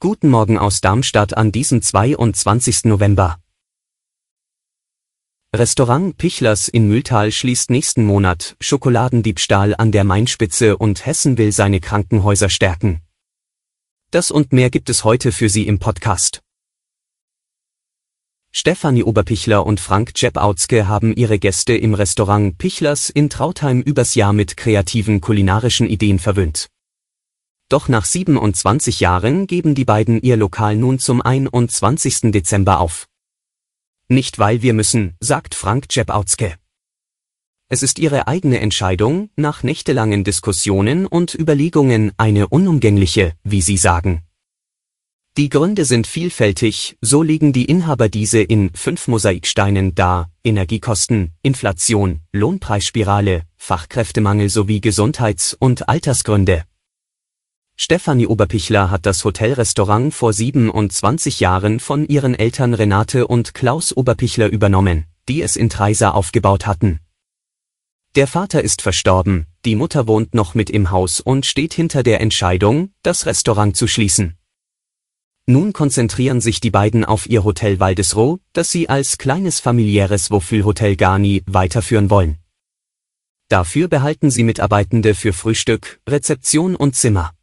Guten Morgen aus Darmstadt an diesem 22. November. Restaurant Pichlers in Mühltal schließt nächsten Monat Schokoladendiebstahl an der Mainspitze und Hessen will seine Krankenhäuser stärken. Das und mehr gibt es heute für Sie im Podcast. Stefanie Oberpichler und Frank Czepautzke haben ihre Gäste im Restaurant Pichlers in Trautheim übers Jahr mit kreativen kulinarischen Ideen verwöhnt. Doch nach 27 Jahren geben die beiden ihr Lokal nun zum 21. Dezember auf. Nicht weil wir müssen, sagt Frank Czepautzke. Es ist ihre eigene Entscheidung, nach nächtelangen Diskussionen und Überlegungen eine unumgängliche, wie sie sagen. Die Gründe sind vielfältig, so legen die Inhaber diese in fünf Mosaiksteinen dar, Energiekosten, Inflation, Lohnpreisspirale, Fachkräftemangel sowie Gesundheits- und Altersgründe. Stefanie Oberpichler hat das Hotelrestaurant vor 27 Jahren von ihren Eltern Renate und Klaus Oberpichler übernommen, die es in Treisa aufgebaut hatten. Der Vater ist verstorben, die Mutter wohnt noch mit im Haus und steht hinter der Entscheidung, das Restaurant zu schließen. Nun konzentrieren sich die beiden auf ihr Hotel Waldesroh, das sie als kleines familiäres Wohlfühlhotel Garni weiterführen wollen. Dafür behalten sie Mitarbeitende für Frühstück, Rezeption und Zimmer.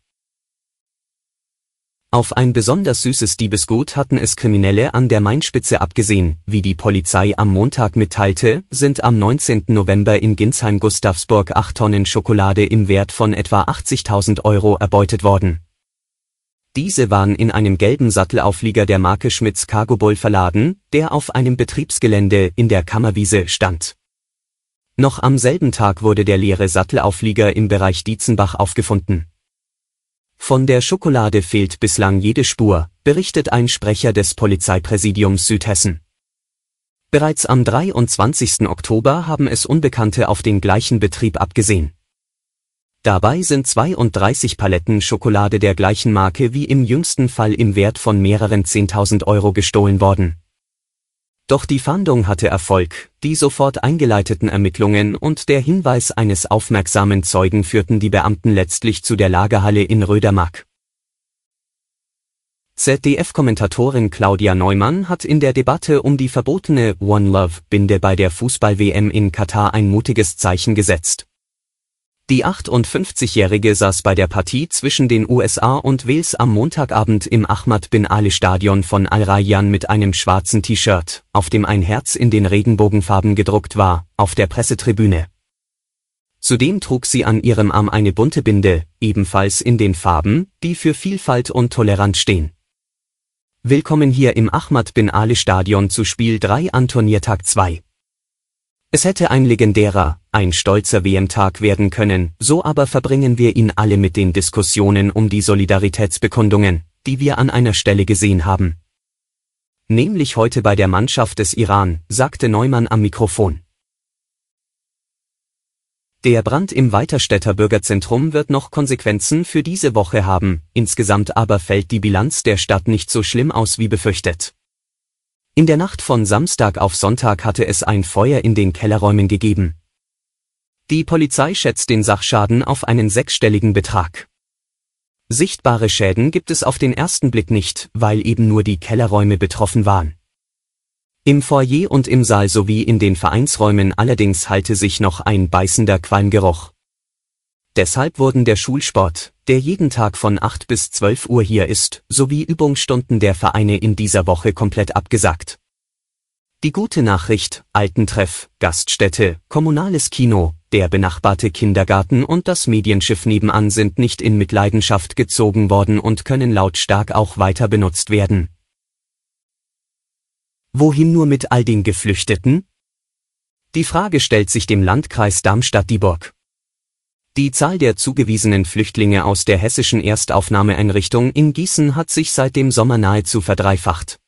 Auf ein besonders süßes Diebesgut hatten es Kriminelle an der Mainspitze abgesehen, wie die Polizei am Montag mitteilte, sind am 19. November in Ginsheim-Gustavsburg 8 Tonnen Schokolade im Wert von etwa 80.000 Euro erbeutet worden. Diese waren in einem gelben Sattelauflieger der Marke Schmitz Cargo Bull verladen, der auf einem Betriebsgelände in der Kammerwiese stand. Noch am selben Tag wurde der leere Sattelauflieger im Bereich Dietzenbach aufgefunden. Von der Schokolade fehlt bislang jede Spur, berichtet ein Sprecher des Polizeipräsidiums Südhessen. Bereits am 23. Oktober haben es Unbekannte auf den gleichen Betrieb abgesehen. Dabei sind 32 Paletten Schokolade der gleichen Marke wie im jüngsten Fall im Wert von mehreren 10.000 Euro gestohlen worden. Doch die Fahndung hatte Erfolg, die sofort eingeleiteten Ermittlungen und der Hinweis eines aufmerksamen Zeugen führten die Beamten letztlich zu der Lagerhalle in Rödermark. ZDF-Kommentatorin Claudia Neumann hat in der Debatte um die verbotene One Love-Binde bei der Fußball-WM in Katar ein mutiges Zeichen gesetzt. Die 58-Jährige saß bei der Partie zwischen den USA und Wales am Montagabend im Ahmad bin Ali Stadion von Al Rayyan mit einem schwarzen T-Shirt, auf dem ein Herz in den Regenbogenfarben gedruckt war, auf der Pressetribüne. Zudem trug sie an ihrem Arm eine bunte Binde, ebenfalls in den Farben, die für Vielfalt und Toleranz stehen. Willkommen hier im Ahmad bin Ali Stadion zu Spiel 3 an Turniertag 2. Es hätte ein legendärer, ein stolzer WM-Tag werden können, so aber verbringen wir ihn alle mit den Diskussionen um die Solidaritätsbekundungen, die wir an einer Stelle gesehen haben. Nämlich heute bei der Mannschaft des Iran, sagte Neumann am Mikrofon. Der Brand im Weiterstädter Bürgerzentrum wird noch Konsequenzen für diese Woche haben, insgesamt aber fällt die Bilanz der Stadt nicht so schlimm aus wie befürchtet. In der Nacht von Samstag auf Sonntag hatte es ein Feuer in den Kellerräumen gegeben. Die Polizei schätzt den Sachschaden auf einen sechsstelligen Betrag. Sichtbare Schäden gibt es auf den ersten Blick nicht, weil eben nur die Kellerräume betroffen waren. Im Foyer und im Saal sowie in den Vereinsräumen allerdings halte sich noch ein beißender Qualmgeruch. Deshalb wurden der Schulsport, der jeden Tag von 8 bis 12 Uhr hier ist, sowie Übungsstunden der Vereine in dieser Woche komplett abgesagt. Die gute Nachricht, Altentreff, Gaststätte, kommunales Kino, der benachbarte Kindergarten und das Medienschiff nebenan sind nicht in Mitleidenschaft gezogen worden und können lautstark auch weiter benutzt werden. Wohin nur mit all den Geflüchteten? Die Frage stellt sich dem Landkreis Darmstadt-Dieburg. Die Zahl der zugewiesenen Flüchtlinge aus der hessischen Erstaufnahmeeinrichtung in Gießen hat sich seit dem Sommer nahezu verdreifacht.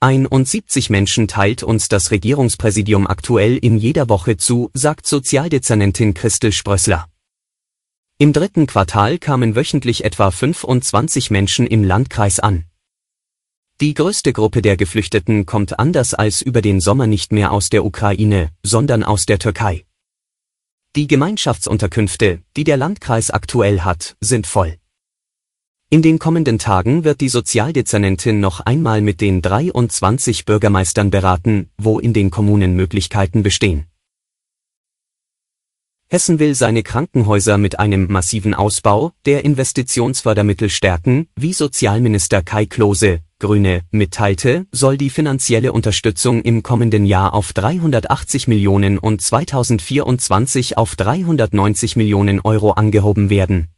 71 Menschen teilt uns das Regierungspräsidium aktuell in jeder Woche zu, sagt Sozialdezernentin Christel Sprössler. Im dritten Quartal kamen wöchentlich etwa 25 Menschen im Landkreis an. Die größte Gruppe der Geflüchteten kommt anders als über den Sommer nicht mehr aus der Ukraine, sondern aus der Türkei. Die Gemeinschaftsunterkünfte, die der Landkreis aktuell hat, sind voll. In den kommenden Tagen wird die Sozialdezernentin noch einmal mit den 23 Bürgermeistern beraten, wo in den Kommunen Möglichkeiten bestehen. Hessen will seine Krankenhäuser mit einem massiven Ausbau der Investitionsfördermittel stärken, wie Sozialminister Kai Klose, Grüne, mitteilte, soll die finanzielle Unterstützung im kommenden Jahr auf 380 Millionen und 2024 auf 390 Millionen Euro angehoben werden.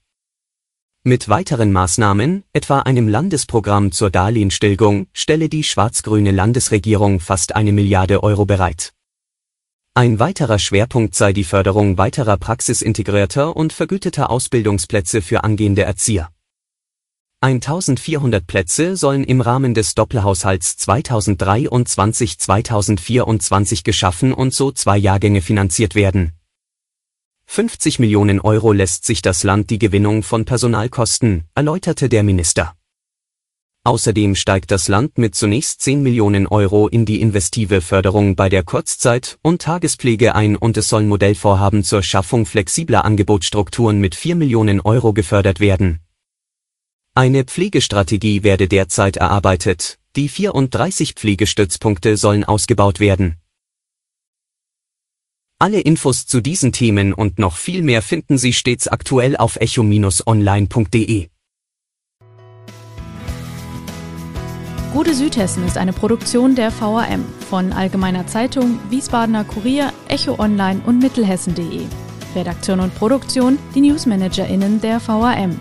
Mit weiteren Maßnahmen, etwa einem Landesprogramm zur Darlehenstillgung, stelle die schwarz-grüne Landesregierung fast eine Milliarde Euro bereit. Ein weiterer Schwerpunkt sei die Förderung weiterer praxisintegrierter und vergüteter Ausbildungsplätze für angehende Erzieher. 1400 Plätze sollen im Rahmen des Doppelhaushalts 2023-2024 geschaffen und so zwei Jahrgänge finanziert werden. 50 Millionen Euro lässt sich das Land die Gewinnung von Personal kosten, erläuterte der Minister. Außerdem steigt das Land mit zunächst 10 Millionen Euro in die investive Förderung bei der Kurzzeit- und Tagespflege ein und es sollen Modellvorhaben zur Schaffung flexibler Angebotsstrukturen mit 4 Millionen Euro gefördert werden. Eine Pflegestrategie werde derzeit erarbeitet, die 34 Pflegestützpunkte sollen ausgebaut werden. Alle Infos zu diesen Themen und noch viel mehr finden Sie stets aktuell auf echo-online.de. Gute Südhessen ist eine Produktion der VAM von Allgemeiner Zeitung, Wiesbadener Kurier, Echo Online und Mittelhessen.de. Redaktion und Produktion die NewsmanagerInnen der VAM.